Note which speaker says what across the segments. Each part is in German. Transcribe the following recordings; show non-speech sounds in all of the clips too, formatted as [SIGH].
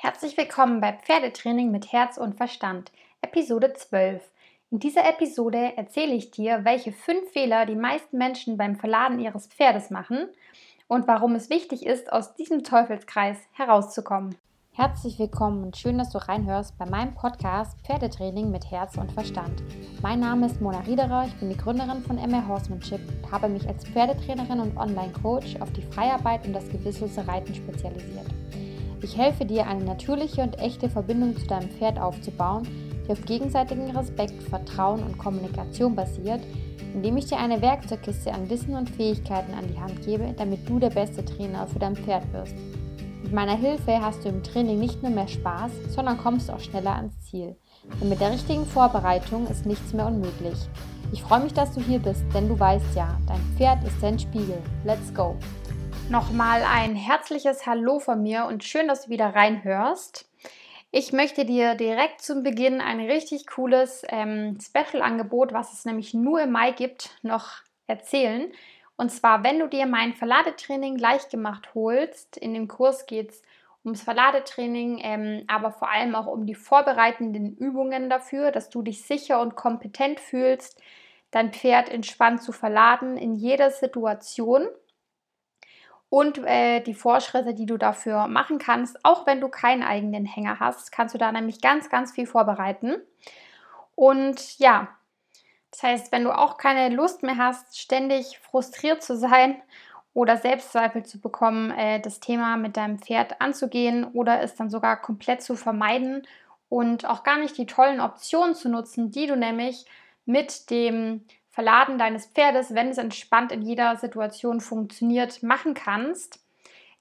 Speaker 1: Herzlich willkommen bei Pferdetraining mit Herz und Verstand, Episode 12. In dieser Episode erzähle ich dir, welche fünf Fehler die meisten Menschen beim Verladen ihres Pferdes machen und warum es wichtig ist, aus diesem Teufelskreis herauszukommen. Herzlich willkommen und schön, dass du reinhörst bei meinem Podcast Pferdetraining mit Herz und Verstand. Mein Name ist Mona Riederer, ich bin die Gründerin von MR Horsemanship und habe mich als Pferdetrainerin und Online-Coach auf die Freiarbeit und das gewisslose Reiten spezialisiert. Ich helfe dir, eine natürliche und echte Verbindung zu deinem Pferd aufzubauen, die auf gegenseitigen Respekt, Vertrauen und Kommunikation basiert, indem ich dir eine Werkzeugkiste an Wissen und Fähigkeiten an die Hand gebe, damit du der beste Trainer für dein Pferd wirst. Mit meiner Hilfe hast du im Training nicht nur mehr Spaß, sondern kommst auch schneller ans Ziel. Denn mit der richtigen Vorbereitung ist nichts mehr unmöglich. Ich freue mich, dass du hier bist, denn du weißt ja, dein Pferd ist dein Spiegel. Let's go! Nochmal ein herzliches Hallo von mir und schön, dass du wieder reinhörst. Ich möchte dir direkt zum Beginn ein richtig cooles ähm, Special-Angebot, was es nämlich nur im Mai gibt, noch erzählen. Und zwar, wenn du dir mein Verladetraining gleich gemacht holst, in dem Kurs geht es ums Verladetraining, ähm, aber vor allem auch um die vorbereitenden Übungen dafür, dass du dich sicher und kompetent fühlst, dein Pferd entspannt zu verladen in jeder Situation und äh, die Vorschritte, die du dafür machen kannst. Auch wenn du keinen eigenen Hänger hast, kannst du da nämlich ganz, ganz viel vorbereiten. Und ja, das heißt, wenn du auch keine Lust mehr hast, ständig frustriert zu sein oder Selbstzweifel zu bekommen, äh, das Thema mit deinem Pferd anzugehen oder es dann sogar komplett zu vermeiden und auch gar nicht die tollen Optionen zu nutzen, die du nämlich mit dem Verladen deines Pferdes, wenn es entspannt in jeder Situation funktioniert, machen kannst,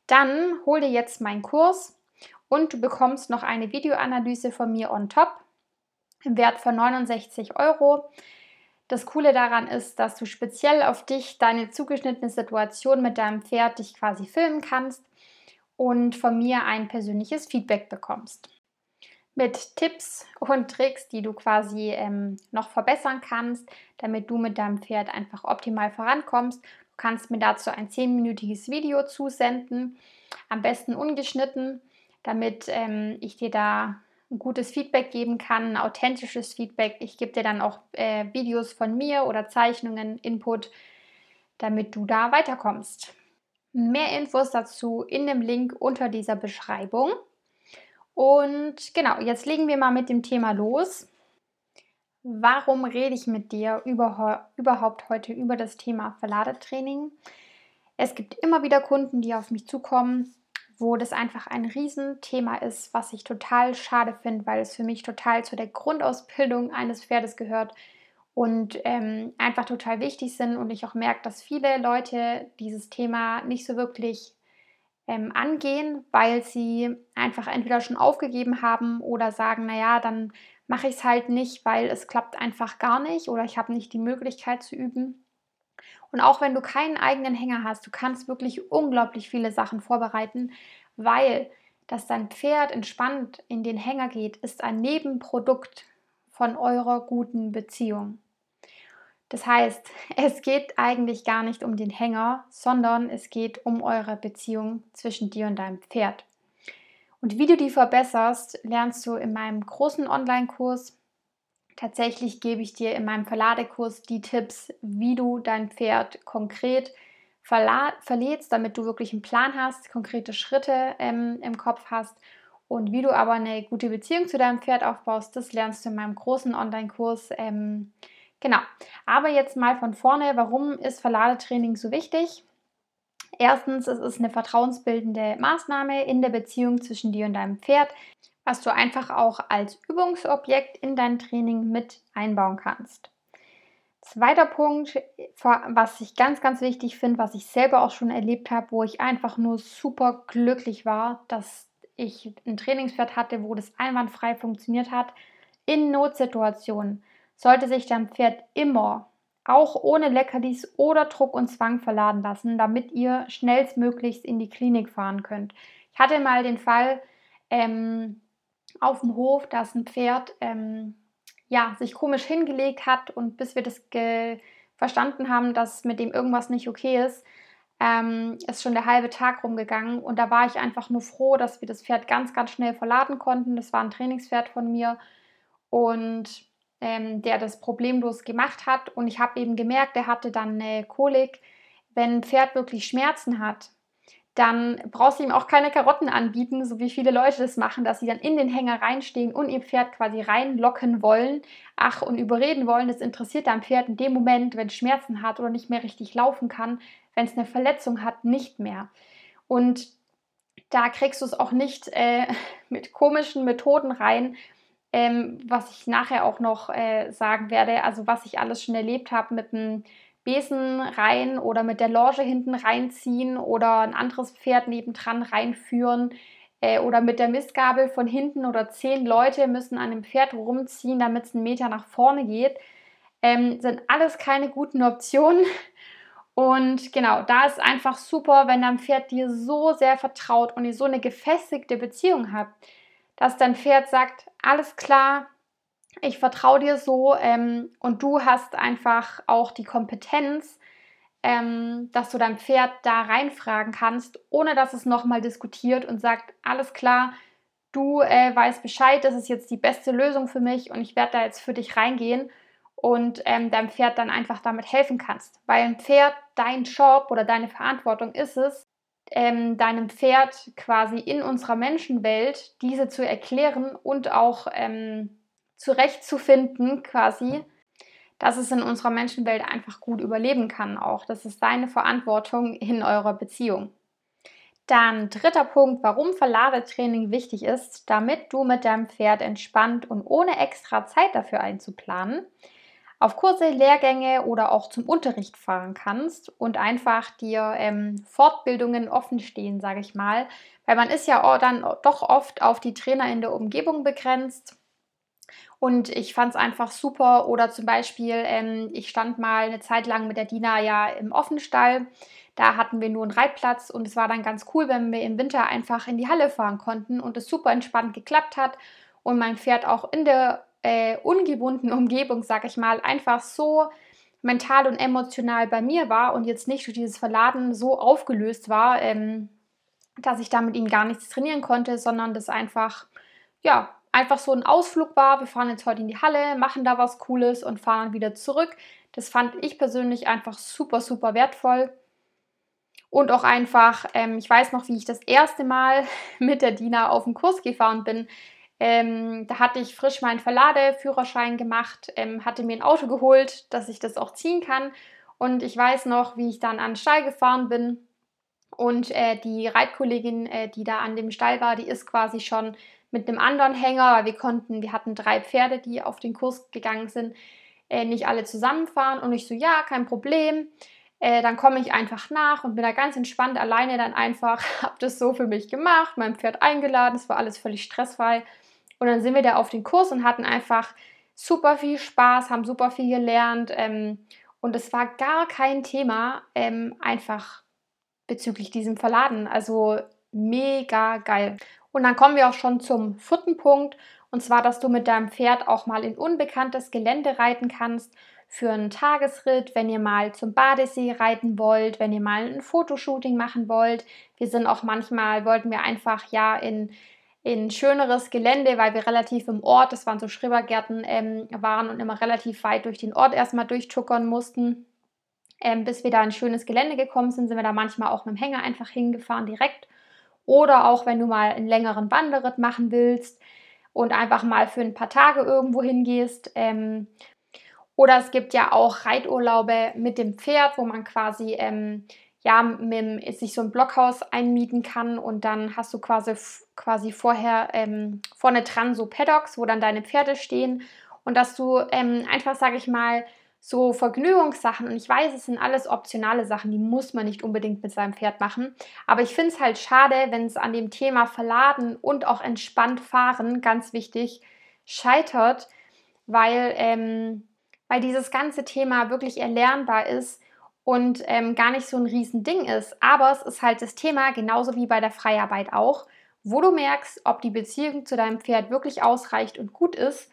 Speaker 1: dann hol dir jetzt meinen Kurs und du bekommst noch eine Videoanalyse von mir on top im Wert von 69 Euro. Das Coole daran ist, dass du speziell auf dich deine zugeschnittene Situation mit deinem Pferd dich quasi filmen kannst und von mir ein persönliches Feedback bekommst mit Tipps und Tricks, die du quasi ähm, noch verbessern kannst, damit du mit deinem Pferd einfach optimal vorankommst. Du kannst mir dazu ein 10-minütiges Video zusenden, am besten ungeschnitten, damit ähm, ich dir da ein gutes Feedback geben kann, ein authentisches Feedback. Ich gebe dir dann auch äh, Videos von mir oder Zeichnungen, Input, damit du da weiterkommst. Mehr Infos dazu in dem Link unter dieser Beschreibung. Und genau, jetzt legen wir mal mit dem Thema los. Warum rede ich mit dir über, überhaupt heute über das Thema Verladetraining? Es gibt immer wieder Kunden, die auf mich zukommen, wo das einfach ein Riesenthema ist, was ich total schade finde, weil es für mich total zu der Grundausbildung eines Pferdes gehört und ähm, einfach total wichtig sind. Und ich auch merke, dass viele Leute dieses Thema nicht so wirklich ähm, angehen, weil sie einfach entweder schon aufgegeben haben oder sagen, naja, dann mache ich es halt nicht, weil es klappt einfach gar nicht oder ich habe nicht die Möglichkeit zu üben. Und auch wenn du keinen eigenen Hänger hast, du kannst wirklich unglaublich viele Sachen vorbereiten, weil dass dein Pferd entspannt in den Hänger geht, ist ein Nebenprodukt von eurer guten Beziehung. Das heißt, [LAUGHS] es geht eigentlich gar nicht um den Hänger, sondern es geht um eure Beziehung zwischen dir und deinem Pferd. Und wie du die verbesserst, lernst du in meinem großen Online-Kurs. Tatsächlich gebe ich dir in meinem Verladekurs die Tipps, wie du dein Pferd konkret verlädst, damit du wirklich einen Plan hast, konkrete Schritte ähm, im Kopf hast. Und wie du aber eine gute Beziehung zu deinem Pferd aufbaust, das lernst du in meinem großen Online-Kurs. Ähm, Genau. Aber jetzt mal von vorne, warum ist Verladetraining so wichtig? Erstens, es ist eine vertrauensbildende Maßnahme in der Beziehung zwischen dir und deinem Pferd, was du einfach auch als Übungsobjekt in dein Training mit einbauen kannst. Zweiter Punkt, was ich ganz, ganz wichtig finde, was ich selber auch schon erlebt habe, wo ich einfach nur super glücklich war, dass ich ein Trainingspferd hatte, wo das einwandfrei funktioniert hat, in Notsituationen sollte sich dein Pferd immer, auch ohne Leckerlis oder Druck und Zwang verladen lassen, damit ihr schnellstmöglichst in die Klinik fahren könnt. Ich hatte mal den Fall ähm, auf dem Hof, dass ein Pferd ähm, ja, sich komisch hingelegt hat und bis wir das verstanden haben, dass mit dem irgendwas nicht okay ist, ähm, ist schon der halbe Tag rumgegangen und da war ich einfach nur froh, dass wir das Pferd ganz, ganz schnell verladen konnten. Das war ein Trainingspferd von mir und ähm, der das problemlos gemacht hat. Und ich habe eben gemerkt, er hatte dann eine Kolik. Wenn ein Pferd wirklich Schmerzen hat, dann brauchst du ihm auch keine Karotten anbieten, so wie viele Leute das machen, dass sie dann in den Hänger reinstehen und ihr Pferd quasi reinlocken wollen, ach und überreden wollen. Das interessiert dein Pferd in dem Moment, wenn es Schmerzen hat oder nicht mehr richtig laufen kann, wenn es eine Verletzung hat, nicht mehr. Und da kriegst du es auch nicht äh, [LAUGHS] mit komischen Methoden rein, ähm, was ich nachher auch noch äh, sagen werde, also was ich alles schon erlebt habe mit dem Besen rein oder mit der Loge hinten reinziehen oder ein anderes Pferd nebendran reinführen äh, oder mit der Mistgabel von hinten oder zehn Leute müssen an dem Pferd rumziehen, damit es einen Meter nach vorne geht, ähm, sind alles keine guten Optionen. Und genau, da ist einfach super, wenn dein Pferd dir so sehr vertraut und ihr so eine gefestigte Beziehung habt, dass dein Pferd sagt, alles klar, ich vertraue dir so ähm, und du hast einfach auch die Kompetenz, ähm, dass du dein Pferd da reinfragen kannst, ohne dass es nochmal diskutiert und sagt, alles klar, du äh, weißt Bescheid, das ist jetzt die beste Lösung für mich und ich werde da jetzt für dich reingehen und ähm, deinem Pferd dann einfach damit helfen kannst. Weil ein Pferd dein Job oder deine Verantwortung ist es, ähm, deinem Pferd quasi in unserer Menschenwelt diese zu erklären und auch ähm, zurechtzufinden, quasi, dass es in unserer Menschenwelt einfach gut überleben kann auch. Das ist deine Verantwortung in eurer Beziehung. Dann dritter Punkt, warum Verladetraining wichtig ist, damit du mit deinem Pferd entspannt und ohne extra Zeit dafür einzuplanen auf Kurse, Lehrgänge oder auch zum Unterricht fahren kannst und einfach dir ähm, Fortbildungen offen stehen, sage ich mal. Weil man ist ja dann doch oft auf die Trainer in der Umgebung begrenzt und ich fand es einfach super. Oder zum Beispiel, ähm, ich stand mal eine Zeit lang mit der Dina ja im Offenstall. Da hatten wir nur einen Reitplatz und es war dann ganz cool, wenn wir im Winter einfach in die Halle fahren konnten und es super entspannt geklappt hat und mein Pferd auch in der äh, ungewohnten Umgebung, sag ich mal, einfach so mental und emotional bei mir war und jetzt nicht durch dieses Verladen so aufgelöst war, ähm, dass ich da mit ihm gar nichts trainieren konnte, sondern das einfach, ja, einfach so ein Ausflug war. Wir fahren jetzt heute in die Halle, machen da was Cooles und fahren dann wieder zurück. Das fand ich persönlich einfach super, super wertvoll. Und auch einfach, ähm, ich weiß noch, wie ich das erste Mal [LAUGHS] mit der Dina auf den Kurs gefahren bin. Ähm, da hatte ich frisch meinen Verladeführerschein gemacht, ähm, hatte mir ein Auto geholt, dass ich das auch ziehen kann. Und ich weiß noch, wie ich dann an den Stall gefahren bin. Und äh, die Reitkollegin, äh, die da an dem Stall war, die ist quasi schon mit einem anderen Hänger, weil wir konnten, wir hatten drei Pferde, die auf den Kurs gegangen sind, äh, nicht alle zusammenfahren. Und ich so, ja, kein Problem. Äh, dann komme ich einfach nach und bin da ganz entspannt alleine dann einfach, [LAUGHS] habe das so für mich gemacht, mein Pferd eingeladen, es war alles völlig stressfrei. Und dann sind wir da auf den Kurs und hatten einfach super viel Spaß, haben super viel gelernt. Ähm, und es war gar kein Thema, ähm, einfach bezüglich diesem Verladen. Also mega geil. Und dann kommen wir auch schon zum vierten Punkt. Und zwar, dass du mit deinem Pferd auch mal in unbekanntes Gelände reiten kannst für einen Tagesritt, wenn ihr mal zum Badesee reiten wollt, wenn ihr mal ein Fotoshooting machen wollt. Wir sind auch manchmal, wollten wir einfach ja in in schöneres Gelände, weil wir relativ im Ort, das waren so Schrebergärten, ähm, waren und immer relativ weit durch den Ort erstmal durchtuckern mussten. Ähm, bis wir da in schönes Gelände gekommen sind, sind wir da manchmal auch mit dem Hänger einfach hingefahren direkt. Oder auch wenn du mal einen längeren Wanderritt machen willst und einfach mal für ein paar Tage irgendwo hingehst. Ähm, oder es gibt ja auch Reiturlaube mit dem Pferd, wo man quasi ähm, ja, mit, sich so ein Blockhaus einmieten kann und dann hast du quasi, quasi vorher ähm, vorne dran so Paddocks, wo dann deine Pferde stehen und dass du ähm, einfach, sage ich mal, so Vergnügungssachen und ich weiß, es sind alles optionale Sachen, die muss man nicht unbedingt mit seinem Pferd machen, aber ich finde es halt schade, wenn es an dem Thema Verladen und auch entspannt fahren, ganz wichtig, scheitert, weil, ähm, weil dieses ganze Thema wirklich erlernbar ist und ähm, gar nicht so ein Riesending ist. Aber es ist halt das Thema, genauso wie bei der Freiarbeit auch, wo du merkst, ob die Beziehung zu deinem Pferd wirklich ausreicht und gut ist.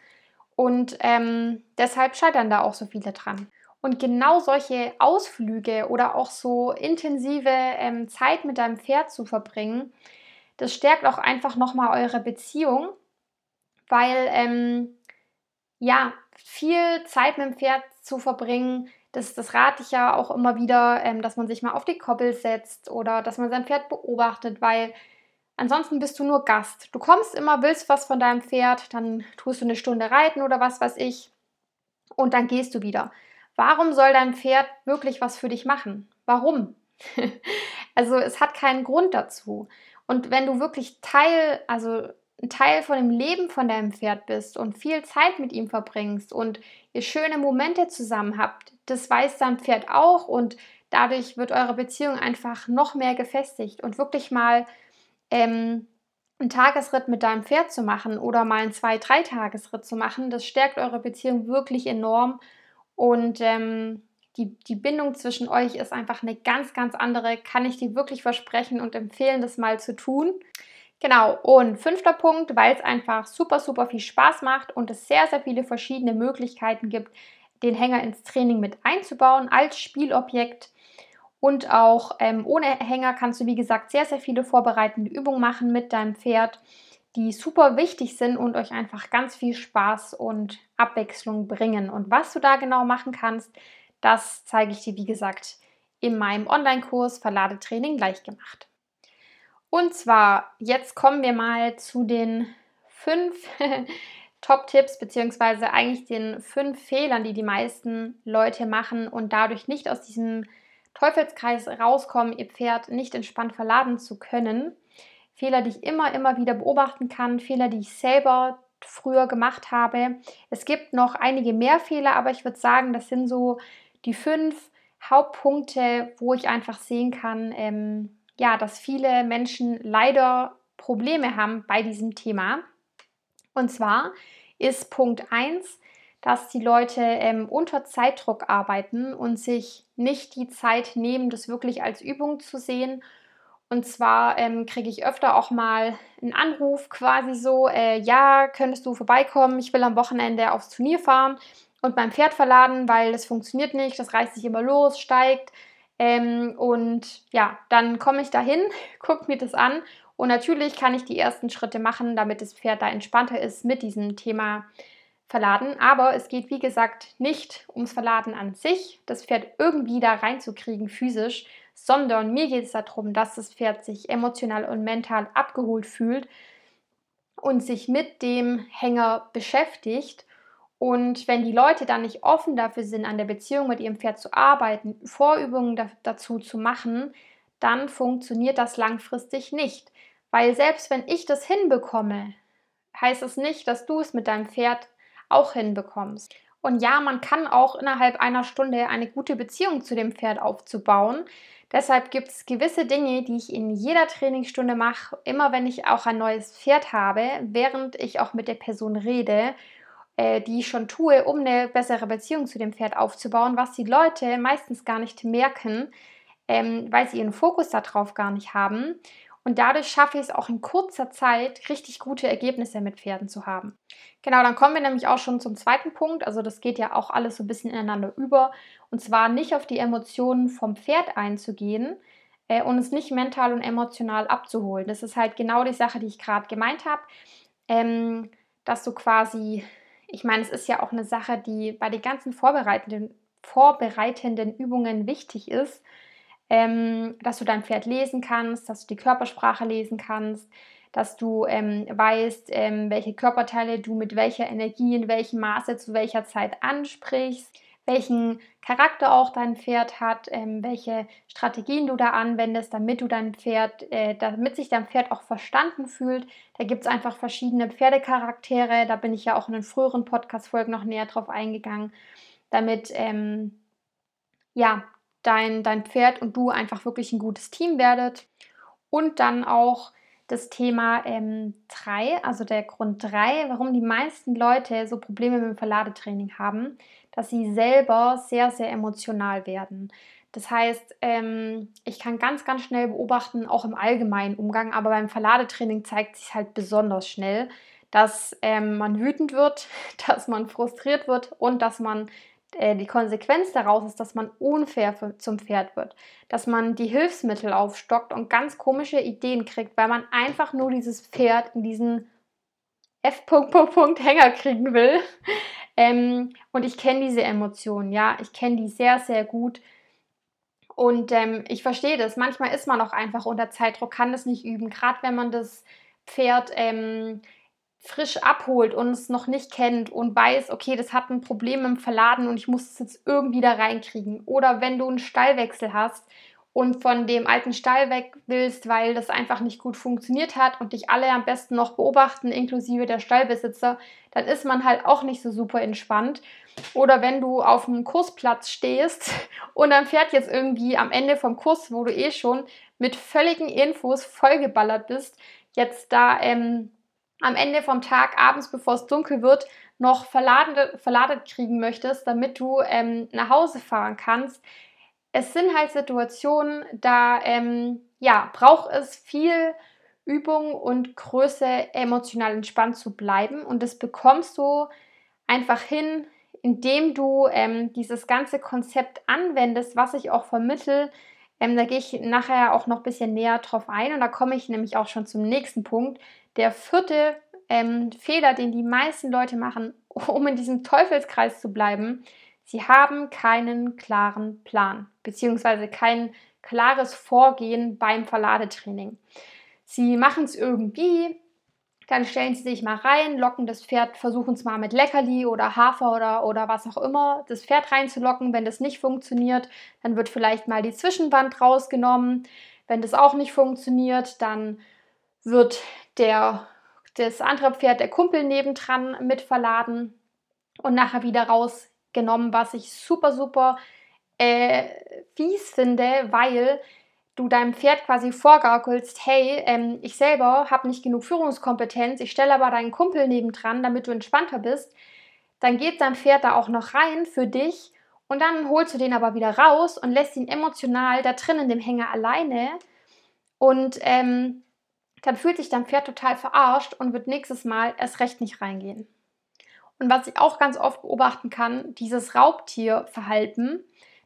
Speaker 1: Und ähm, deshalb scheitern da auch so viele dran. Und genau solche Ausflüge oder auch so intensive ähm, Zeit mit deinem Pferd zu verbringen, das stärkt auch einfach nochmal eure Beziehung, weil ähm, ja, viel Zeit mit dem Pferd zu verbringen, das, das rate ich ja auch immer wieder, ähm, dass man sich mal auf die Koppel setzt oder dass man sein Pferd beobachtet, weil ansonsten bist du nur Gast. Du kommst immer, willst was von deinem Pferd, dann tust du eine Stunde reiten oder was weiß ich und dann gehst du wieder. Warum soll dein Pferd wirklich was für dich machen? Warum? [LAUGHS] also es hat keinen Grund dazu. Und wenn du wirklich Teil, also ein Teil von dem Leben von deinem Pferd bist und viel Zeit mit ihm verbringst und ihr schöne Momente zusammen habt, das weiß dein Pferd auch und dadurch wird eure Beziehung einfach noch mehr gefestigt. Und wirklich mal ähm, einen Tagesritt mit deinem Pferd zu machen oder mal einen zwei, drei Tagesritt zu machen, das stärkt eure Beziehung wirklich enorm. Und ähm, die, die Bindung zwischen euch ist einfach eine ganz, ganz andere, kann ich dir wirklich versprechen und empfehlen, das mal zu tun. Genau, und fünfter Punkt, weil es einfach super, super viel Spaß macht und es sehr, sehr viele verschiedene Möglichkeiten gibt, den Hänger ins Training mit einzubauen als Spielobjekt. Und auch ähm, ohne Hänger kannst du, wie gesagt, sehr, sehr viele vorbereitende Übungen machen mit deinem Pferd, die super wichtig sind und euch einfach ganz viel Spaß und Abwechslung bringen. Und was du da genau machen kannst, das zeige ich dir, wie gesagt, in meinem Online-Kurs Verladetraining gleich gemacht. Und zwar, jetzt kommen wir mal zu den fünf [LAUGHS] Top-Tipps, beziehungsweise eigentlich den fünf Fehlern, die die meisten Leute machen und dadurch nicht aus diesem Teufelskreis rauskommen, ihr Pferd nicht entspannt verladen zu können. Fehler, die ich immer, immer wieder beobachten kann, Fehler, die ich selber früher gemacht habe. Es gibt noch einige mehr Fehler, aber ich würde sagen, das sind so die fünf Hauptpunkte, wo ich einfach sehen kann, ähm, ja, dass viele Menschen leider Probleme haben bei diesem Thema. Und zwar ist Punkt 1, dass die Leute ähm, unter Zeitdruck arbeiten und sich nicht die Zeit nehmen, das wirklich als Übung zu sehen. Und zwar ähm, kriege ich öfter auch mal einen Anruf quasi so, äh, ja, könntest du vorbeikommen, ich will am Wochenende aufs Turnier fahren und mein Pferd verladen, weil das funktioniert nicht, das reißt sich immer los, steigt. Ähm, und ja, dann komme ich dahin, [LAUGHS] gucke mir das an und natürlich kann ich die ersten Schritte machen, damit das Pferd da entspannter ist mit diesem Thema Verladen. Aber es geht, wie gesagt, nicht ums Verladen an sich, das Pferd irgendwie da reinzukriegen physisch, sondern mir geht es darum, dass das Pferd sich emotional und mental abgeholt fühlt und sich mit dem Hänger beschäftigt und wenn die Leute dann nicht offen dafür sind, an der Beziehung mit ihrem Pferd zu arbeiten, Vorübungen da, dazu zu machen, dann funktioniert das langfristig nicht. Weil selbst wenn ich das hinbekomme, heißt es nicht, dass du es mit deinem Pferd auch hinbekommst. Und ja, man kann auch innerhalb einer Stunde eine gute Beziehung zu dem Pferd aufzubauen. Deshalb gibt es gewisse Dinge, die ich in jeder Trainingsstunde mache, immer wenn ich auch ein neues Pferd habe, während ich auch mit der Person rede äh, die ich schon tue, um eine bessere Beziehung zu dem Pferd aufzubauen, was die Leute meistens gar nicht merken, ähm, weil sie ihren Fokus darauf gar nicht haben. Und dadurch schaffe ich es auch in kurzer Zeit, richtig gute Ergebnisse mit Pferden zu haben. Genau, dann kommen wir nämlich auch schon zum zweiten Punkt. Also das geht ja auch alles so ein bisschen ineinander über. Und zwar nicht auf die Emotionen vom Pferd einzugehen äh, und es nicht mental und emotional abzuholen. Das ist halt genau die Sache, die ich gerade gemeint habe. Ähm, dass du quasi ich meine, es ist ja auch eine Sache, die bei den ganzen vorbereitenden, vorbereitenden Übungen wichtig ist, ähm, dass du dein Pferd lesen kannst, dass du die Körpersprache lesen kannst, dass du ähm, weißt, ähm, welche Körperteile du mit welcher Energie in welchem Maße zu welcher Zeit ansprichst welchen Charakter auch dein Pferd hat, ähm, welche Strategien du da anwendest, damit du dein Pferd, äh, damit sich dein Pferd auch verstanden fühlt. Da gibt es einfach verschiedene Pferdecharaktere. Da bin ich ja auch in den früheren Podcast-Folgen noch näher drauf eingegangen, damit ähm, ja dein, dein Pferd und du einfach wirklich ein gutes Team werdet. Und dann auch das Thema 3, ähm, also der Grund 3, warum die meisten Leute so Probleme mit dem Verladetraining haben dass sie selber sehr, sehr emotional werden. Das heißt, ähm, ich kann ganz, ganz schnell beobachten, auch im allgemeinen Umgang, aber beim Verladetraining zeigt sich halt besonders schnell, dass ähm, man wütend wird, [LAUGHS] dass man frustriert wird und dass man äh, die Konsequenz daraus ist, dass man unfair zum Pferd wird, dass man die Hilfsmittel aufstockt und ganz komische Ideen kriegt, weil man einfach nur dieses Pferd in diesen F. Hänger kriegen will. [LAUGHS] ähm, und ich kenne diese Emotionen, ja, ich kenne die sehr, sehr gut. Und ähm, ich verstehe das. Manchmal ist man auch einfach unter Zeitdruck, kann das nicht üben. Gerade wenn man das Pferd ähm, frisch abholt und es noch nicht kennt und weiß, okay, das hat ein Problem im Verladen und ich muss es jetzt irgendwie da reinkriegen. Oder wenn du einen Stallwechsel hast und von dem alten Stall weg willst, weil das einfach nicht gut funktioniert hat und dich alle am besten noch beobachten, inklusive der Stallbesitzer, dann ist man halt auch nicht so super entspannt. Oder wenn du auf einem Kursplatz stehst [LAUGHS] und dann fährt jetzt irgendwie am Ende vom Kurs, wo du eh schon mit völligen Infos vollgeballert bist, jetzt da ähm, am Ende vom Tag, abends, bevor es dunkel wird, noch verladet, verladet kriegen möchtest, damit du ähm, nach Hause fahren kannst, es sind halt Situationen, da ähm, ja, braucht es viel Übung und Größe, emotional entspannt zu bleiben. Und das bekommst du einfach hin, indem du ähm, dieses ganze Konzept anwendest, was ich auch vermittel. Ähm, da gehe ich nachher auch noch ein bisschen näher drauf ein und da komme ich nämlich auch schon zum nächsten Punkt. Der vierte ähm, Fehler, den die meisten Leute machen, [LAUGHS] um in diesem Teufelskreis zu bleiben, Sie haben keinen klaren Plan beziehungsweise kein klares Vorgehen beim Verladetraining. Sie machen es irgendwie, dann stellen sie sich mal rein, locken das Pferd, versuchen es mal mit Leckerli oder Hafer oder, oder was auch immer, das Pferd reinzulocken. Wenn das nicht funktioniert, dann wird vielleicht mal die Zwischenwand rausgenommen. Wenn das auch nicht funktioniert, dann wird der, das andere Pferd, der Kumpel nebendran mit verladen und nachher wieder raus genommen, was ich super, super äh, fies finde, weil du deinem Pferd quasi vorgaukelst, hey, ähm, ich selber habe nicht genug Führungskompetenz, ich stelle aber deinen Kumpel nebendran, damit du entspannter bist, dann geht dein Pferd da auch noch rein für dich und dann holst du den aber wieder raus und lässt ihn emotional da drin in dem Hänger alleine und ähm, dann fühlt sich dein Pferd total verarscht und wird nächstes Mal erst recht nicht reingehen. Und was ich auch ganz oft beobachten kann, dieses Raubtierverhalten,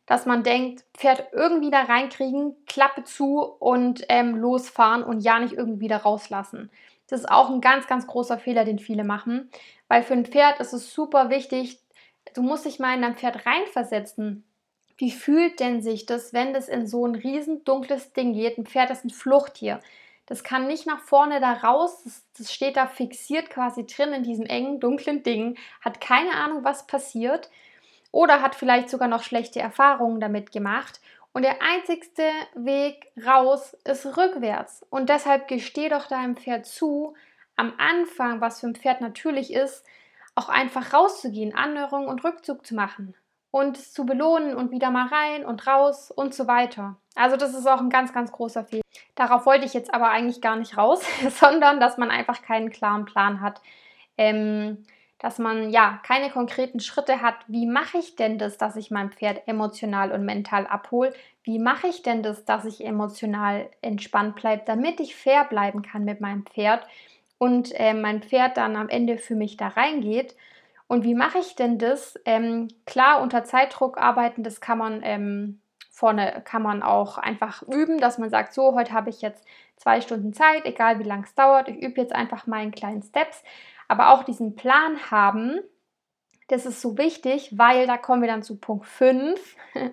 Speaker 1: dass man denkt, Pferd irgendwie da reinkriegen, Klappe zu und ähm, losfahren und ja nicht irgendwie da rauslassen. Das ist auch ein ganz, ganz großer Fehler, den viele machen, weil für ein Pferd ist es super wichtig, du musst dich mal in dein Pferd reinversetzen. Wie fühlt denn sich das, wenn das in so ein riesen dunkles Ding geht? Ein Pferd ist ein Fluchttier. Das kann nicht nach vorne da raus, das, das steht da fixiert quasi drin in diesem engen, dunklen Ding, hat keine Ahnung, was passiert oder hat vielleicht sogar noch schlechte Erfahrungen damit gemacht. Und der einzigste Weg raus ist rückwärts. Und deshalb gesteh doch deinem Pferd zu, am Anfang, was für ein Pferd natürlich ist, auch einfach rauszugehen, Annäherung und Rückzug zu machen und zu belohnen und wieder mal rein und raus und so weiter. Also das ist auch ein ganz, ganz großer Fehler. Darauf wollte ich jetzt aber eigentlich gar nicht raus, [LAUGHS] sondern dass man einfach keinen klaren Plan hat. Ähm, dass man ja keine konkreten Schritte hat. Wie mache ich denn das, dass ich mein Pferd emotional und mental abhole? Wie mache ich denn das, dass ich emotional entspannt bleibe, damit ich fair bleiben kann mit meinem Pferd und äh, mein Pferd dann am Ende für mich da reingeht? Und wie mache ich denn das? Ähm, klar, unter Zeitdruck arbeiten, das kann man ähm, vorne kann man auch einfach üben, dass man sagt, so, heute habe ich jetzt zwei Stunden Zeit, egal wie lange es dauert, ich übe jetzt einfach in kleinen Steps. Aber auch diesen Plan haben, das ist so wichtig, weil da kommen wir dann zu Punkt 5, [LAUGHS]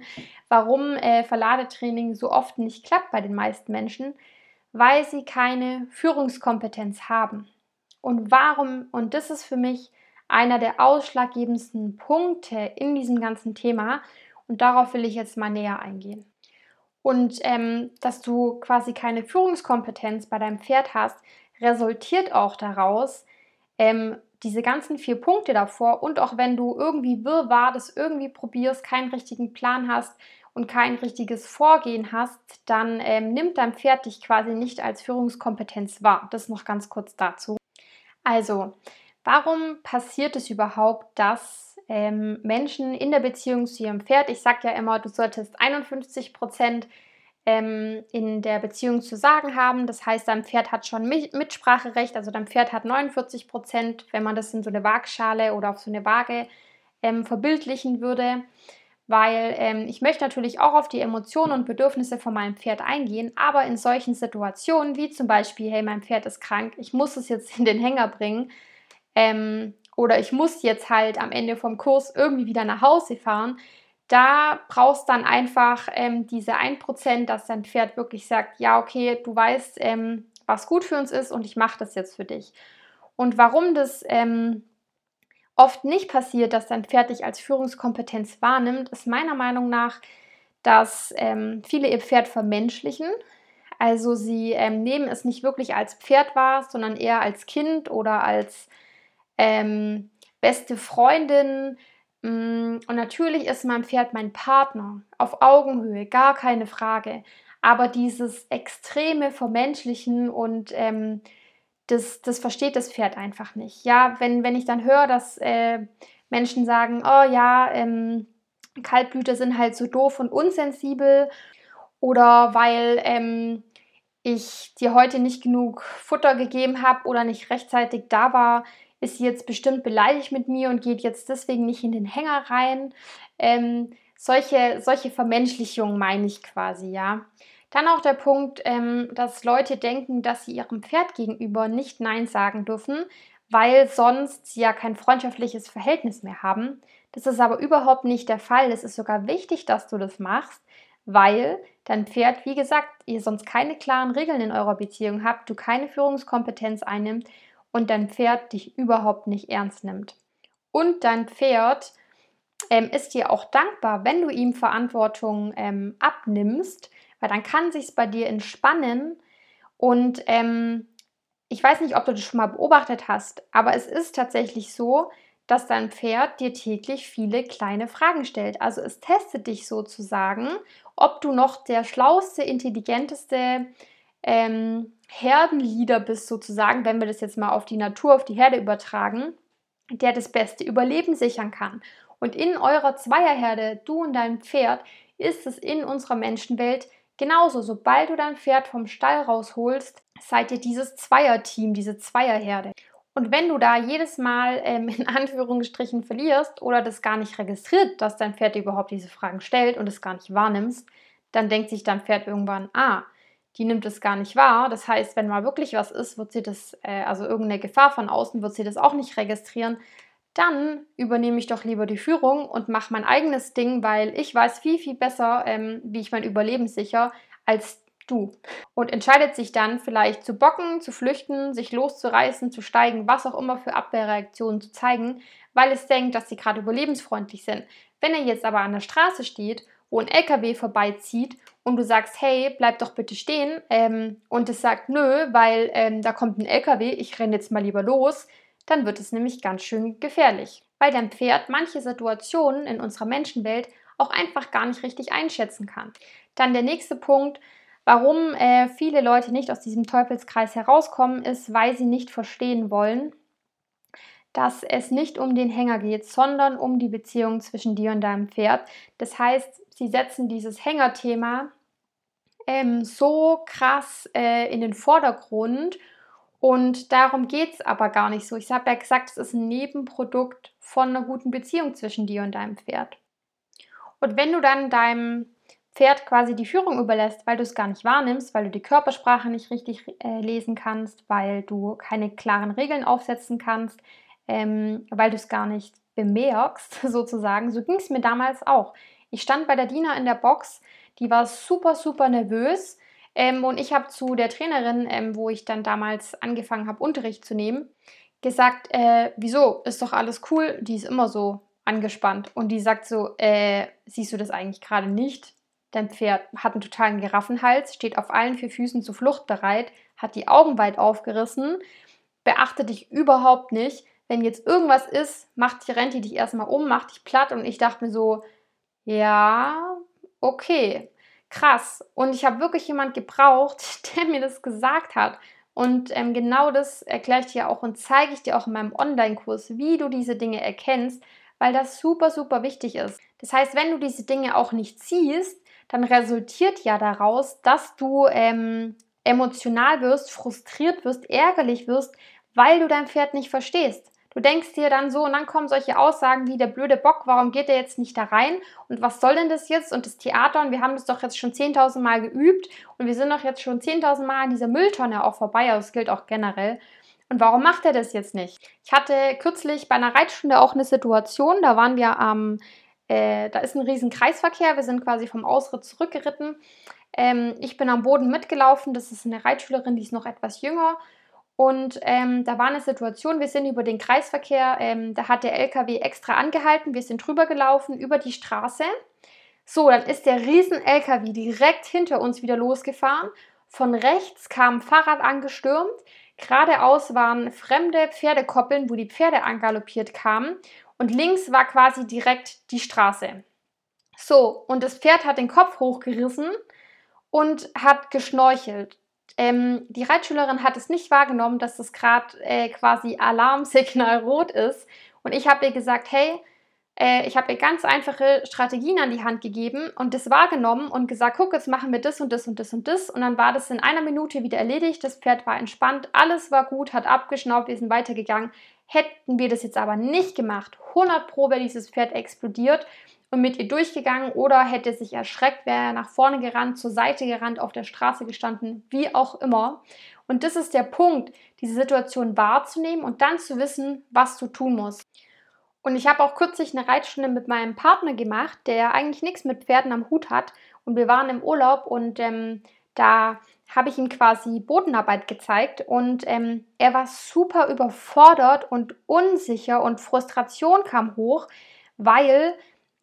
Speaker 1: warum äh, Verladetraining so oft nicht klappt bei den meisten Menschen, weil sie keine Führungskompetenz haben. Und warum, und das ist für mich einer der ausschlaggebendsten Punkte in diesem ganzen Thema, und darauf will ich jetzt mal näher eingehen. Und ähm, dass du quasi keine Führungskompetenz bei deinem Pferd hast, resultiert auch daraus, ähm, diese ganzen vier Punkte davor und auch wenn du irgendwie wirrwarr das irgendwie probierst, keinen richtigen Plan hast und kein richtiges Vorgehen hast, dann ähm, nimmt dein Pferd dich quasi nicht als Führungskompetenz wahr. Das noch ganz kurz dazu. Also, warum passiert es überhaupt, dass ähm, Menschen in der Beziehung zu ihrem Pferd. Ich sage ja immer, du solltest 51 Prozent ähm, in der Beziehung zu sagen haben. Das heißt, dein Pferd hat schon Mitspracherecht. Also dein Pferd hat 49 Prozent, wenn man das in so eine Waagschale oder auf so eine Waage ähm, verbildlichen würde, weil ähm, ich möchte natürlich auch auf die Emotionen und Bedürfnisse von meinem Pferd eingehen, aber in solchen Situationen wie zum Beispiel, hey, mein Pferd ist krank, ich muss es jetzt in den Hänger bringen ähm, oder ich muss jetzt halt am Ende vom Kurs irgendwie wieder nach Hause fahren, da brauchst dann einfach ähm, diese 1%, dass dein Pferd wirklich sagt, ja, okay, du weißt, ähm, was gut für uns ist und ich mache das jetzt für dich. Und warum das ähm, oft nicht passiert, dass dein Pferd dich als Führungskompetenz wahrnimmt, ist meiner Meinung nach, dass ähm, viele ihr Pferd vermenschlichen. Also sie ähm, nehmen es nicht wirklich als Pferd wahr, sondern eher als Kind oder als ähm, beste Freundin. Mm, und natürlich ist mein Pferd mein Partner auf Augenhöhe, gar keine Frage. Aber dieses extreme Vermenschlichen und ähm, das, das versteht das Pferd einfach nicht. Ja, wenn, wenn ich dann höre, dass äh, Menschen sagen, oh ja, ähm, Kaltblüter sind halt so doof und unsensibel oder weil ähm, ich dir heute nicht genug Futter gegeben habe oder nicht rechtzeitig da war, ist sie jetzt bestimmt beleidigt mit mir und geht jetzt deswegen nicht in den Hänger rein. Ähm, solche, solche Vermenschlichungen meine ich quasi, ja. Dann auch der Punkt, ähm, dass Leute denken, dass sie ihrem Pferd gegenüber nicht Nein sagen dürfen, weil sonst sie ja kein freundschaftliches Verhältnis mehr haben. Das ist aber überhaupt nicht der Fall. Es ist sogar wichtig, dass du das machst, weil dein Pferd, wie gesagt, ihr sonst keine klaren Regeln in eurer Beziehung habt, du keine Führungskompetenz einnimmt und dein Pferd dich überhaupt nicht ernst nimmt. Und dein Pferd ähm, ist dir auch dankbar, wenn du ihm Verantwortung ähm, abnimmst, weil dann kann sich bei dir entspannen und ähm, ich weiß nicht, ob du das schon mal beobachtet hast, aber es ist tatsächlich so, dass dein Pferd dir täglich viele kleine Fragen stellt. Also es testet dich sozusagen, ob du noch der schlauste, intelligenteste ähm, Herdenleader bist, sozusagen, wenn wir das jetzt mal auf die Natur, auf die Herde übertragen, der das beste Überleben sichern kann. Und in eurer Zweierherde, du und dein Pferd, ist es in unserer Menschenwelt Genauso, sobald du dein Pferd vom Stall rausholst, seid ihr dieses Zweierteam, diese Zweierherde. Und wenn du da jedes Mal ähm, in [LAUGHS] Anführungsstrichen verlierst oder das gar nicht registriert, dass dein Pferd überhaupt diese Fragen stellt und es gar nicht wahrnimmst, dann denkt sich dein Pferd irgendwann, ah, die nimmt es gar nicht wahr. Das heißt, wenn mal wirklich was ist, wird sie das, äh, also irgendeine Gefahr von außen, wird sie das auch nicht registrieren dann übernehme ich doch lieber die Führung und mache mein eigenes Ding, weil ich weiß viel, viel besser, ähm, wie ich mein Überleben sicher, als du. Und entscheidet sich dann vielleicht zu bocken, zu flüchten, sich loszureißen, zu steigen, was auch immer für Abwehrreaktionen zu zeigen, weil es denkt, dass sie gerade überlebensfreundlich sind. Wenn er jetzt aber an der Straße steht, wo ein LKW vorbeizieht und du sagst, hey, bleib doch bitte stehen, ähm, und es sagt, nö, weil ähm, da kommt ein LKW, ich renne jetzt mal lieber los, dann wird es nämlich ganz schön gefährlich, weil dein Pferd manche Situationen in unserer Menschenwelt auch einfach gar nicht richtig einschätzen kann. Dann der nächste Punkt, warum äh, viele Leute nicht aus diesem Teufelskreis herauskommen, ist, weil sie nicht verstehen wollen, dass es nicht um den Hänger geht, sondern um die Beziehung zwischen dir und deinem Pferd. Das heißt, sie setzen dieses Hängerthema ähm, so krass äh, in den Vordergrund und darum geht es aber gar nicht so. Ich habe ja gesagt, es ist ein Nebenprodukt von einer guten Beziehung zwischen dir und deinem Pferd. Und wenn du dann deinem Pferd quasi die Führung überlässt, weil du es gar nicht wahrnimmst, weil du die Körpersprache nicht richtig äh, lesen kannst, weil du keine klaren Regeln aufsetzen kannst, ähm, weil du es gar nicht bemerkst, [LAUGHS] sozusagen. So ging es mir damals auch. Ich stand bei der Diener in der Box, die war super, super nervös ähm, und ich habe zu der Trainerin, ähm, wo ich dann damals angefangen habe, Unterricht zu nehmen, gesagt, äh, wieso, ist doch alles cool, die ist immer so angespannt. Und die sagt so, äh, siehst du das eigentlich gerade nicht? Dein Pferd hat einen totalen Giraffenhals, steht auf allen vier Füßen zur Flucht bereit, hat die Augen weit aufgerissen, beachte dich überhaupt nicht. Wenn jetzt irgendwas ist, macht die, rennt die dich erstmal um, macht dich platt. Und ich dachte mir so, ja, okay krass. Und ich habe wirklich jemand gebraucht, [LAUGHS] der mir das gesagt hat. Und ähm, genau das erkläre ich dir auch und zeige ich dir auch in meinem Online-Kurs, wie du diese Dinge erkennst, weil das super, super wichtig ist. Das heißt, wenn du diese Dinge auch nicht siehst, dann resultiert ja daraus, dass du ähm, emotional wirst, frustriert wirst, ärgerlich wirst, weil du dein Pferd nicht verstehst. Du denkst dir dann so und dann kommen solche Aussagen wie der blöde Bock, warum geht der jetzt nicht da rein und was soll denn das jetzt und das Theater und wir haben das doch jetzt schon 10.000 Mal geübt und wir sind doch jetzt schon 10.000 Mal an dieser Mülltonne auch vorbei, aber das gilt auch generell. Und warum macht er das jetzt nicht? Ich hatte kürzlich bei einer Reitstunde auch eine Situation, da waren wir am, äh, da ist ein riesen Kreisverkehr, wir sind quasi vom Ausritt zurückgeritten. Ähm, ich bin am Boden mitgelaufen, das ist eine Reitschülerin, die ist noch etwas jünger. Und ähm, da war eine Situation, wir sind über den Kreisverkehr, ähm, da hat der LKW extra angehalten, wir sind drüber gelaufen über die Straße. So, dann ist der riesen LKW direkt hinter uns wieder losgefahren. Von rechts kam ein Fahrrad angestürmt. Geradeaus waren fremde Pferdekoppeln, wo die Pferde angaloppiert kamen. Und links war quasi direkt die Straße. So, und das Pferd hat den Kopf hochgerissen und hat geschnorchelt. Ähm, die Reitschülerin hat es nicht wahrgenommen, dass das gerade äh, quasi Alarmsignal rot ist. Und ich habe ihr gesagt, hey, äh, ich habe ihr ganz einfache Strategien an die Hand gegeben und das wahrgenommen und gesagt, guck, jetzt machen wir das und das und das und das. Und dann war das in einer Minute wieder erledigt. Das Pferd war entspannt, alles war gut, hat abgeschnaubt, wir sind weitergegangen. Hätten wir das jetzt aber nicht gemacht, 100 Pro wäre dieses Pferd explodiert und mit ihr durchgegangen oder hätte sich erschreckt, wäre nach vorne gerannt, zur Seite gerannt, auf der Straße gestanden, wie auch immer. Und das ist der Punkt, diese Situation wahrzunehmen und dann zu wissen, was du tun musst. Und ich habe auch kürzlich eine Reitstunde mit meinem Partner gemacht, der eigentlich nichts mit Pferden am Hut hat. Und wir waren im Urlaub und ähm, da habe ich ihm quasi Bodenarbeit gezeigt und ähm, er war super überfordert und unsicher und Frustration kam hoch, weil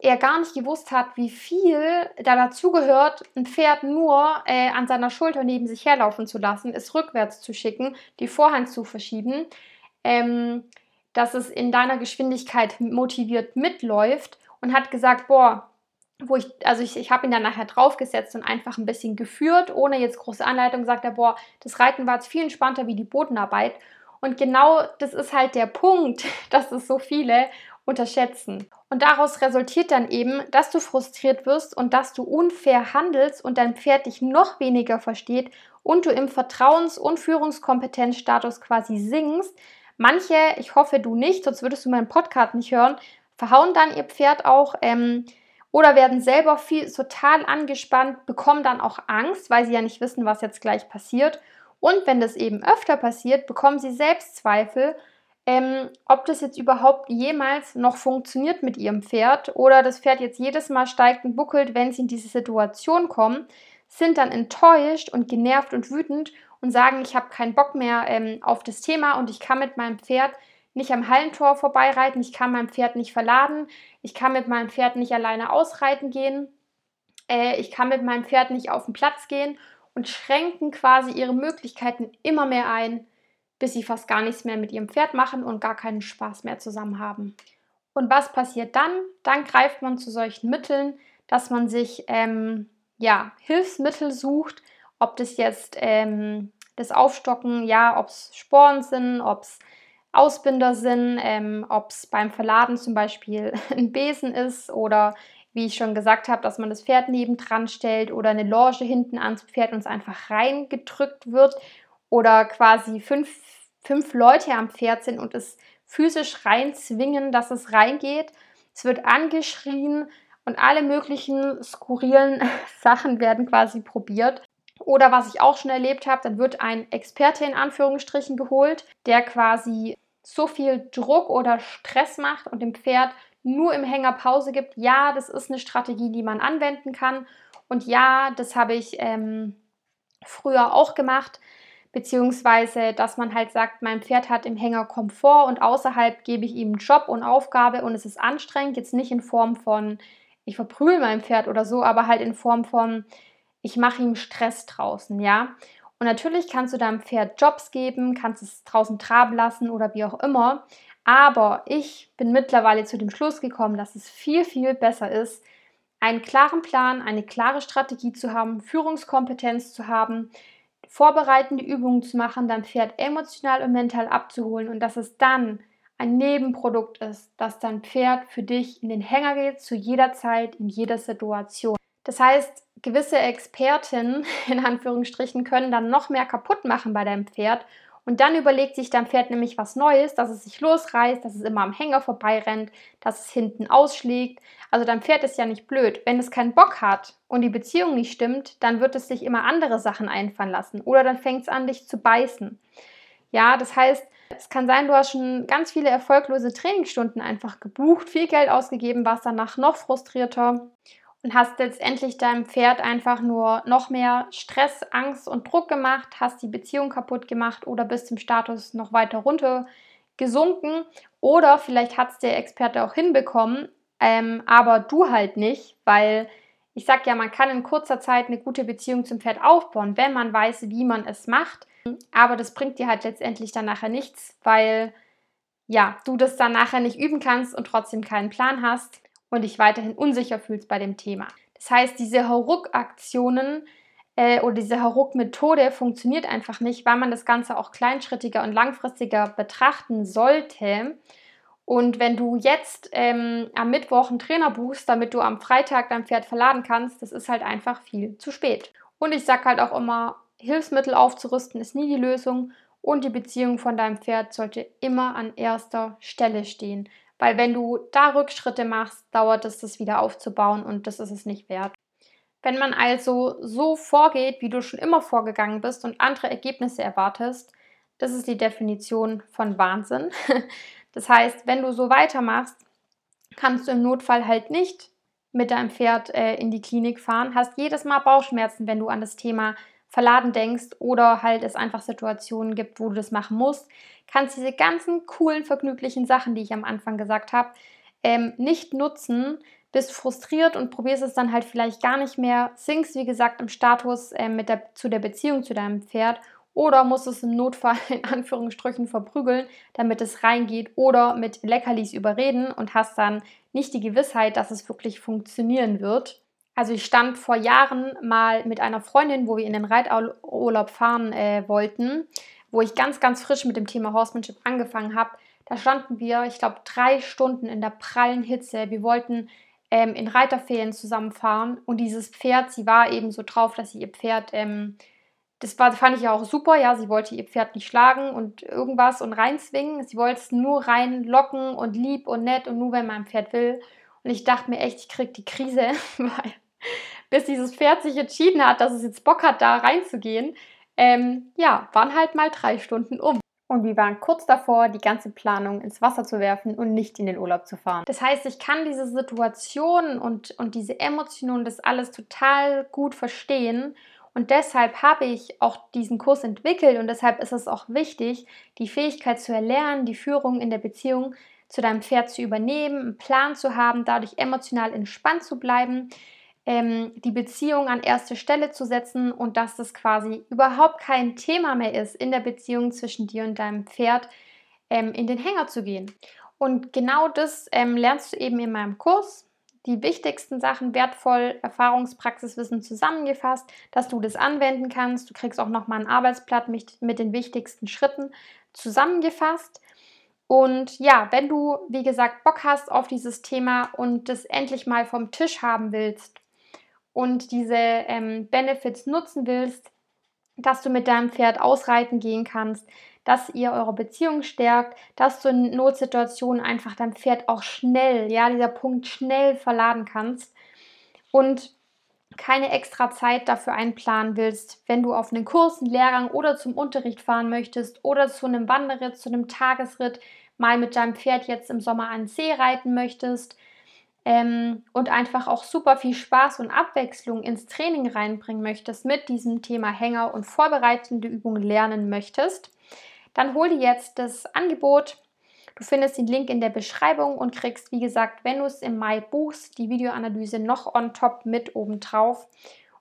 Speaker 1: er gar nicht gewusst hat, wie viel da dazugehört, ein Pferd nur äh, an seiner Schulter neben sich herlaufen zu lassen, es rückwärts zu schicken, die Vorhand zu verschieben. Ähm, dass es in deiner Geschwindigkeit motiviert mitläuft und hat gesagt, boah, wo ich, also ich, ich habe ihn dann nachher draufgesetzt und einfach ein bisschen geführt, ohne jetzt große Anleitung, sagt er, boah, das Reiten war jetzt viel entspannter wie die Bodenarbeit. Und genau das ist halt der Punkt, [LAUGHS] dass es so viele unterschätzen. Und daraus resultiert dann eben, dass du frustriert wirst und dass du unfair handelst und dein Pferd dich noch weniger versteht und du im Vertrauens- und Führungskompetenzstatus quasi sinkst, Manche, ich hoffe du nicht, sonst würdest du meinen Podcast nicht hören, verhauen dann ihr Pferd auch ähm, oder werden selber viel total angespannt, bekommen dann auch Angst, weil sie ja nicht wissen, was jetzt gleich passiert. Und wenn das eben öfter passiert, bekommen sie Selbstzweifel, ähm, ob das jetzt überhaupt jemals noch funktioniert mit ihrem Pferd oder das Pferd jetzt jedes Mal steigt und buckelt, wenn sie in diese Situation kommen, sind dann enttäuscht und genervt und wütend und sagen, ich habe keinen Bock mehr ähm, auf das Thema und ich kann mit meinem Pferd nicht am Hallentor vorbeireiten, ich kann mein Pferd nicht verladen, ich kann mit meinem Pferd nicht alleine ausreiten gehen, äh, ich kann mit meinem Pferd nicht auf den Platz gehen und schränken quasi ihre Möglichkeiten immer mehr ein, bis sie fast gar nichts mehr mit ihrem Pferd machen und gar keinen Spaß mehr zusammen haben. Und was passiert dann? Dann greift man zu solchen Mitteln, dass man sich ähm, ja, Hilfsmittel sucht, ob das jetzt ähm, das Aufstocken, ja, ob es Sporen sind, ob es Ausbinder sind, ähm, ob es beim Verladen zum Beispiel [LAUGHS] ein Besen ist oder wie ich schon gesagt habe, dass man das Pferd nebendran stellt oder eine Loge hinten ans Pferd und es einfach reingedrückt wird oder quasi fünf, fünf Leute am Pferd sind und es physisch reinzwingen, dass es reingeht. Es wird angeschrien und alle möglichen skurrilen [LAUGHS] Sachen werden quasi probiert. Oder was ich auch schon erlebt habe, dann wird ein Experte in Anführungsstrichen geholt, der quasi so viel Druck oder Stress macht und dem Pferd nur im Hänger Pause gibt. Ja, das ist eine Strategie, die man anwenden kann. Und ja, das habe ich ähm, früher auch gemacht. Beziehungsweise, dass man halt sagt, mein Pferd hat im Hänger Komfort und außerhalb gebe ich ihm einen Job und Aufgabe und es ist anstrengend. Jetzt nicht in Form von, ich verprügel mein Pferd oder so, aber halt in Form von, ich mache ihm Stress draußen, ja. Und natürlich kannst du deinem Pferd Jobs geben, kannst es draußen traben lassen oder wie auch immer. Aber ich bin mittlerweile zu dem Schluss gekommen, dass es viel, viel besser ist, einen klaren Plan, eine klare Strategie zu haben, Führungskompetenz zu haben, vorbereitende Übungen zu machen, dein Pferd emotional und mental abzuholen und dass es dann ein Nebenprodukt ist, dass dein Pferd für dich in den Hänger geht, zu jeder Zeit, in jeder Situation. Das heißt, gewisse Experten [LAUGHS] in Anführungsstrichen können dann noch mehr kaputt machen bei deinem Pferd Und dann überlegt sich dein Pferd nämlich was Neues, dass es sich losreißt, dass es immer am Hänger vorbeirennt, dass es hinten ausschlägt. Also dein Pferd ist ja nicht blöd. Wenn es keinen Bock hat und die Beziehung nicht stimmt, dann wird es sich immer andere Sachen einfallen lassen. Oder dann fängt es an, dich zu beißen. Ja, das heißt, es kann sein, du hast schon ganz viele erfolglose Trainingsstunden einfach gebucht, viel Geld ausgegeben, warst danach noch frustrierter und hast letztendlich deinem Pferd einfach nur noch mehr Stress, Angst und Druck gemacht, hast die Beziehung kaputt gemacht oder bist im Status noch weiter runter gesunken oder vielleicht hat es der Experte auch hinbekommen, ähm, aber du halt nicht, weil ich sag ja, man kann in kurzer Zeit eine gute Beziehung zum Pferd aufbauen, wenn man weiß, wie man es macht. Aber das bringt dir halt letztendlich dann nachher nichts, weil ja, du das dann nachher nicht üben kannst und trotzdem keinen Plan hast und dich weiterhin unsicher fühlst bei dem Thema. Das heißt, diese Hauruck-Aktionen äh, oder diese Hauruck-Methode funktioniert einfach nicht, weil man das Ganze auch kleinschrittiger und langfristiger betrachten sollte. Und wenn du jetzt ähm, am Mittwoch einen Trainer buchst, damit du am Freitag dein Pferd verladen kannst, das ist halt einfach viel zu spät. Und ich sage halt auch immer, Hilfsmittel aufzurüsten ist nie die Lösung und die Beziehung von deinem Pferd sollte immer an erster Stelle stehen. Weil wenn du da Rückschritte machst, dauert es, das wieder aufzubauen und das ist es nicht wert. Wenn man also so vorgeht, wie du schon immer vorgegangen bist und andere Ergebnisse erwartest, das ist die Definition von Wahnsinn. [LAUGHS] Das heißt, wenn du so weitermachst, kannst du im Notfall halt nicht mit deinem Pferd äh, in die Klinik fahren, hast jedes Mal Bauchschmerzen, wenn du an das Thema Verladen denkst oder halt es einfach Situationen gibt, wo du das machen musst, kannst diese ganzen coolen, vergnüglichen Sachen, die ich am Anfang gesagt habe, ähm, nicht nutzen, bist frustriert und probierst es dann halt vielleicht gar nicht mehr, sinkst wie gesagt im Status äh, mit der, zu der Beziehung zu deinem Pferd oder musst es im Notfall [LAUGHS] in Anführungsstrichen verprügeln, damit es reingeht oder mit Leckerlis überreden und hast dann nicht die Gewissheit, dass es wirklich funktionieren wird. Also ich stand vor Jahren mal mit einer Freundin, wo wir in den Reiturlaub fahren äh, wollten, wo ich ganz, ganz frisch mit dem Thema Horsemanship angefangen habe. Da standen wir, ich glaube, drei Stunden in der prallen Hitze. Wir wollten ähm, in Reiterferien zusammenfahren und dieses Pferd, sie war eben so drauf, dass sie ihr Pferd ähm, das war, fand ich ja auch super, ja, sie wollte ihr Pferd nicht schlagen und irgendwas und reinzwingen. Sie wollte es nur reinlocken und lieb und nett und nur, wenn mein Pferd will. Und ich dachte mir echt, ich krieg die Krise, [LAUGHS] weil bis dieses Pferd sich entschieden hat, dass es jetzt Bock hat, da reinzugehen, ähm, ja, waren halt mal drei Stunden um. Und wir waren kurz davor, die ganze Planung ins Wasser zu werfen und nicht in den Urlaub zu fahren. Das heißt, ich kann diese Situation und, und diese Emotionen, das alles total gut verstehen und deshalb habe ich auch diesen Kurs entwickelt und deshalb ist es auch wichtig, die Fähigkeit zu erlernen, die Führung in der Beziehung zu deinem Pferd zu übernehmen, einen Plan zu haben, dadurch emotional entspannt zu bleiben, ähm, die Beziehung an erste Stelle zu setzen und dass das quasi überhaupt kein Thema mehr ist, in der Beziehung zwischen dir und deinem Pferd ähm, in den Hänger zu gehen. Und genau das ähm, lernst du eben in meinem Kurs die wichtigsten Sachen wertvoll, Erfahrungspraxiswissen zusammengefasst, dass du das anwenden kannst. Du kriegst auch nochmal ein Arbeitsblatt mit, mit den wichtigsten Schritten zusammengefasst. Und ja, wenn du, wie gesagt, Bock hast auf dieses Thema und das endlich mal vom Tisch haben willst und diese ähm, Benefits nutzen willst, dass du mit deinem Pferd ausreiten gehen kannst, dass ihr eure Beziehung stärkt, dass du in Notsituationen einfach dein Pferd auch schnell, ja, dieser Punkt schnell verladen kannst und keine extra Zeit dafür einplanen willst, wenn du auf einen Kurs, einen Lehrgang oder zum Unterricht fahren möchtest oder zu einem Wanderritt, zu einem Tagesritt mal mit deinem Pferd jetzt im Sommer an See reiten möchtest ähm, und einfach auch super viel Spaß und Abwechslung ins Training reinbringen möchtest mit diesem Thema Hänger und vorbereitende Übungen lernen möchtest, dann hol dir jetzt das Angebot. Du findest den Link in der Beschreibung und kriegst, wie gesagt, wenn du es im Mai buchst, die Videoanalyse noch on top mit oben drauf.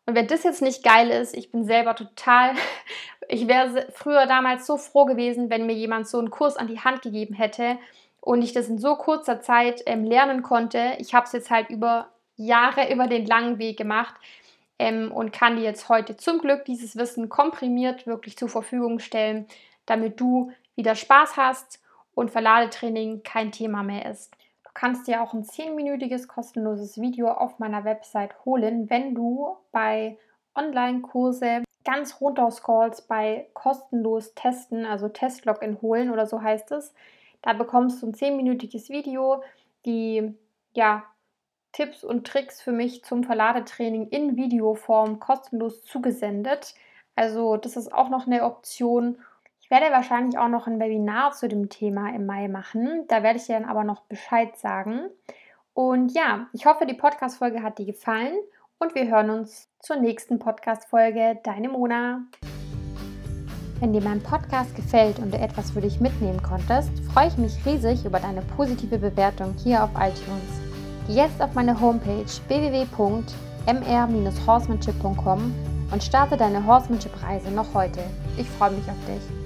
Speaker 1: Und wenn das jetzt nicht geil ist, ich bin selber total, [LAUGHS] ich wäre früher damals so froh gewesen, wenn mir jemand so einen Kurs an die Hand gegeben hätte und ich das in so kurzer Zeit ähm, lernen konnte. Ich habe es jetzt halt über Jahre, über den langen Weg gemacht ähm, und kann dir jetzt heute zum Glück dieses Wissen komprimiert wirklich zur Verfügung stellen, damit du wieder Spaß hast und Verladetraining kein Thema mehr ist. Du kannst dir auch ein 10-minütiges kostenloses Video auf meiner Website holen, wenn du bei Online-Kurse ganz runterscrollst bei kostenlos testen, also Testlogin holen oder so heißt es, da bekommst du ein zehnminütiges Video, die ja Tipps und Tricks für mich zum Verladetraining in Videoform kostenlos zugesendet. Also das ist auch noch eine Option. Ich werde wahrscheinlich auch noch ein Webinar zu dem Thema im Mai machen. Da werde ich dir dann aber noch Bescheid sagen. Und ja, ich hoffe, die Podcast-Folge hat dir gefallen und wir hören uns zur nächsten Podcast-Folge. Deine Mona. Wenn dir mein Podcast gefällt und du etwas für dich mitnehmen konntest, freue ich mich riesig über deine positive Bewertung hier auf iTunes. Geh jetzt auf meine Homepage www.mr-horsemanship.com und starte deine Horsemanship-Reise noch heute. Ich freue mich auf dich.